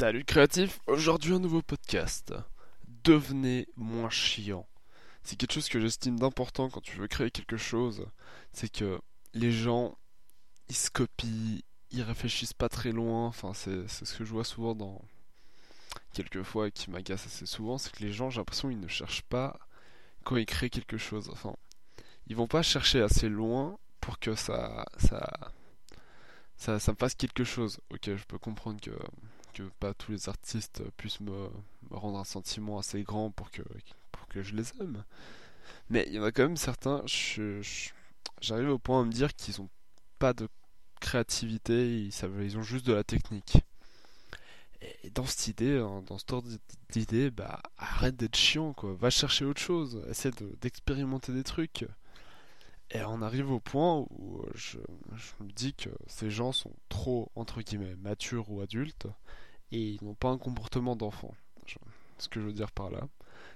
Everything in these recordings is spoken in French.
Salut créatif, aujourd'hui un nouveau podcast. Devenez moins chiant. C'est quelque chose que j'estime d'important quand tu veux créer quelque chose. C'est que les gens, ils se copient, ils réfléchissent pas très loin. Enfin, c'est ce que je vois souvent dans quelques fois et qui m'agace assez souvent. C'est que les gens, j'ai l'impression, ils ne cherchent pas quand ils créent quelque chose. Enfin, ils vont pas chercher assez loin pour que ça, ça, ça, ça me fasse quelque chose. Ok, je peux comprendre que que pas tous les artistes puissent me, rendre un sentiment assez grand pour que, pour que je les aime. Mais il y en a quand même certains, j'arrive au point à me dire qu'ils ont pas de créativité, ils, ont juste de la technique. Et dans cette idée, hein, dans ce ordre d'idée, bah arrête d'être chiant quoi, va chercher autre chose, essaie d'expérimenter des trucs. Et on arrive au point où je, je, me dis que ces gens sont trop, entre guillemets, matures ou adultes, et ils n'ont pas un comportement d'enfant. Ce que je veux dire par là,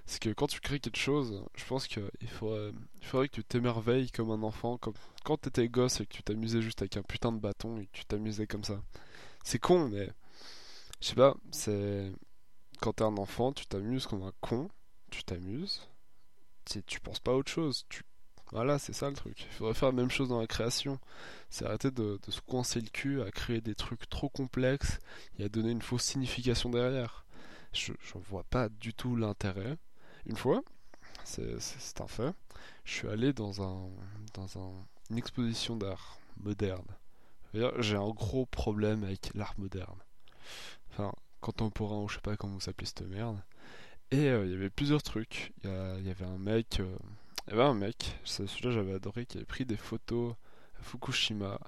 c'est que quand tu crées quelque chose, je pense qu'il faudrait, il faudrait que tu t'émerveilles comme un enfant, comme quand t'étais gosse et que tu t'amusais juste avec un putain de bâton et que tu t'amusais comme ça. C'est con, mais je sais pas, c'est quand t'es un enfant, tu t'amuses comme un con, tu t'amuses, tu, penses pas à autre chose, voilà, c'est ça le truc. Il faudrait faire la même chose dans la création. C'est arrêter de, se coincer le cul à créer des trucs trop complexes et à donner une fausse signification derrière. Je n'en vois pas du tout l'intérêt. Une fois, c'est un fait, je suis allé dans, un, une exposition d'art moderne. J'ai un gros problème avec l'art moderne. Enfin, contemporain ou je sais pas comment vous s'appelez cette merde. Et euh, il y avait plusieurs trucs. Il y, avait un mec... Euh, il y avait un mec, celui-là j'avais adoré, qui avait pris des photos à Fukushima.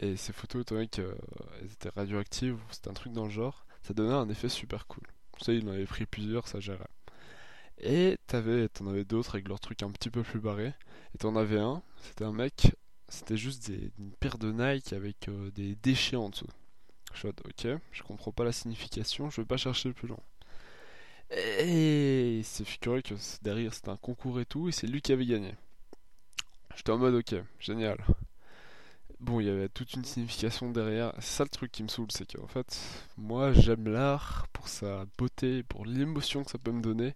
Et ces photos, étant donné qu'elles étaient radioactives, c'était un truc dans le genre, ça donnait un effet super cool. Ça, il en avait pris plusieurs, ça gérait. Et t'en avais d'autres avec leurs trucs un petit peu plus barrés. Et t'en avais un, c'était un mec, c'était juste une paire de Nike avec euh, des déchets en dessous. Je suis ok, je comprends pas la signification, je vais pas chercher plus loin. Et c'est figuré que derrière c'était un concours et tout, et c'est lui qui avait gagné. J'étais en mode ok, génial. Bon, il y avait toute une signification derrière. C'est ça le truc qui me saoule, c'est qu'en fait, moi j'aime l'art pour sa beauté, pour l'émotion que ça peut me donner,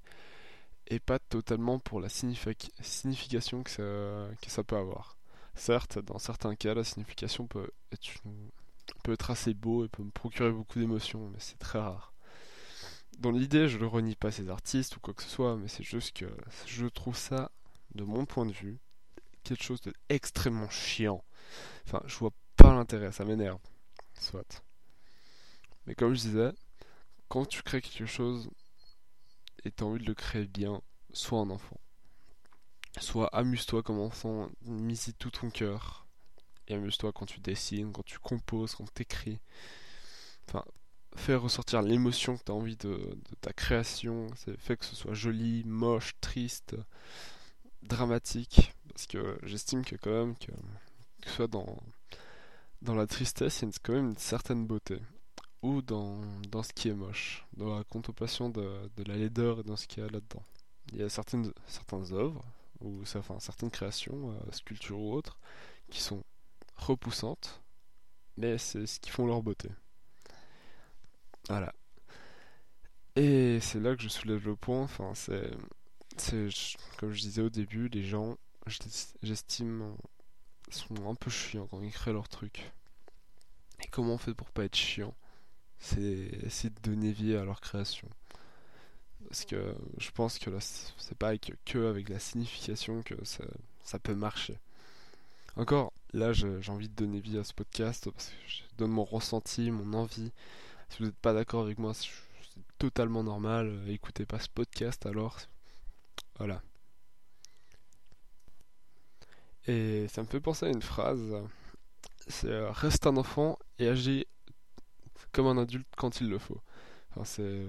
et pas totalement pour la signification que ça, que ça peut avoir. Certes, dans certains cas, la signification peut être, peut être assez beau et peut me procurer beaucoup d'émotions, mais c'est très rare dans l'idée, je ne renie pas ces artistes ou quoi que ce soit, mais c'est juste que je trouve ça, de mon point de vue, quelque chose d'extrêmement chiant. Enfin, je vois pas l'intérêt, ça m'énerve. Soit. Mais comme je disais, quand tu crées quelque chose et tu as envie de le créer bien, sois un enfant. Soit amuse-toi comme enfant, mise tout ton cœur. Et amuse-toi quand tu dessines, quand tu composes, quand tu écris. Enfin, faire ressortir l'émotion que tu as envie de, ta création, c'est fait que ce soit joli, moche, triste, dramatique, parce que j'estime que quand même que, que ce soit dans, dans la tristesse, il y a quand même une certaine beauté, ou dans, dans ce qui est moche, dans la contemplation de, de la laideur et dans ce qu'il y a là-dedans. Il y a certaines, certaines œuvres, ou enfin, certaines créations, euh, sculptures ou autres, qui sont repoussantes, mais c'est ce qui font leur beauté. Voilà. Et c'est là que je soulève le point. Enfin, c'est, c'est comme je disais au début, les gens, j'estime, sont un peu chiants quand ils créent leur truc. Et comment on fait pour pas être chiant? C'est essayer de donner vie à leur création. Parce que je pense que là, c'est pas avec, que avec la signification que ça, ça peut marcher. Encore, là, j'ai envie de donner vie à ce podcast parce que je donne mon ressenti, mon envie. Si vous n'êtes pas d'accord avec moi, c'est totalement normal. Écoutez pas ce podcast alors. Voilà. Et ça me fait penser à une phrase. C'est euh, reste un enfant et agis comme un adulte quand il le faut. Enfin, c'est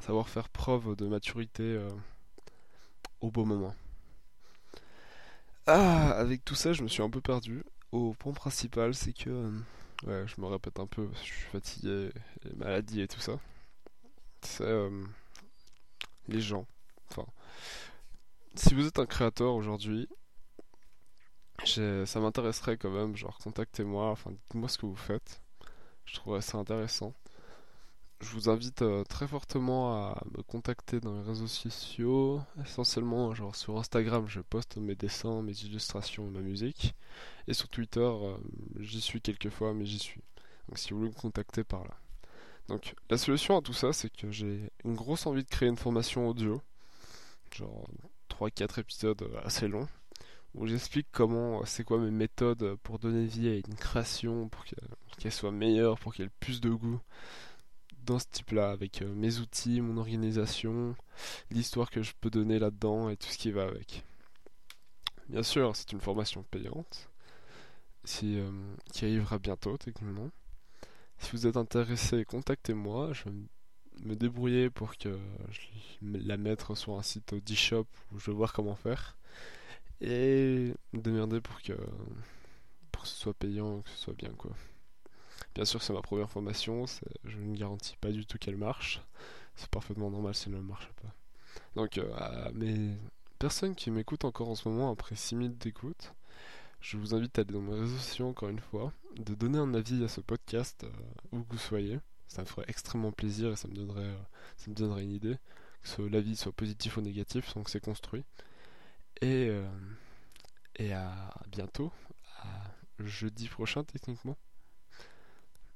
savoir faire preuve de maturité euh, au beau moment. Ah, avec tout ça, je me suis un peu perdu. Au point principal, c'est que euh, Ouais, je me répète un peu, je suis fatigué, les maladies et tout ça. C'est euh, les gens. Enfin, si vous êtes un créateur aujourd'hui, ça m'intéresserait quand même, genre contactez-moi, enfin dites-moi ce que vous faites. Je trouverais ça intéressant. Je vous invite euh, très fortement à me contacter dans les réseaux sociaux, essentiellement genre sur Instagram, je poste mes dessins, mes illustrations, ma musique, et sur Twitter, euh, j'y suis quelques fois, mais j'y suis. Donc si vous voulez me contacter par là. Donc la solution à tout ça, c'est que j'ai une grosse envie de créer une formation audio, genre 3-4 épisodes euh, assez longs, où j'explique comment, c'est quoi mes méthodes pour donner vie à une création, pour qu'elle soit meilleure, pour qu'elle ait plus de goût dans ce type-là, avec euh, mes outils, mon organisation, l'histoire que je peux donner là-dedans et tout ce qui va avec. Bien sûr, c'est une formation payante, euh, qui arrivera bientôt techniquement. Si vous êtes intéressé, contactez-moi. Je vais me débrouiller pour que je la mette sur un site Audishop où je vais voir comment faire. Et me pour que, pour que ce soit payant, que ce soit bien quoi. Bien sûr, c'est ma première formation, je ne garantis pas du tout qu'elle marche. C'est parfaitement normal si elle ne marche pas. Donc, euh, mes personnes qui m'écoutent encore en ce moment après 6 minutes d'écoute, je vous invite à aller dans mes réseaux sociaux encore une fois, de donner un avis à ce podcast euh, où que vous soyez. Ça me ferait extrêmement plaisir et ça me donnerait, euh, ça me donnerait une idée. Que l'avis soit positif ou négatif, donc c'est construit. Et, et à bientôt, à jeudi prochain techniquement.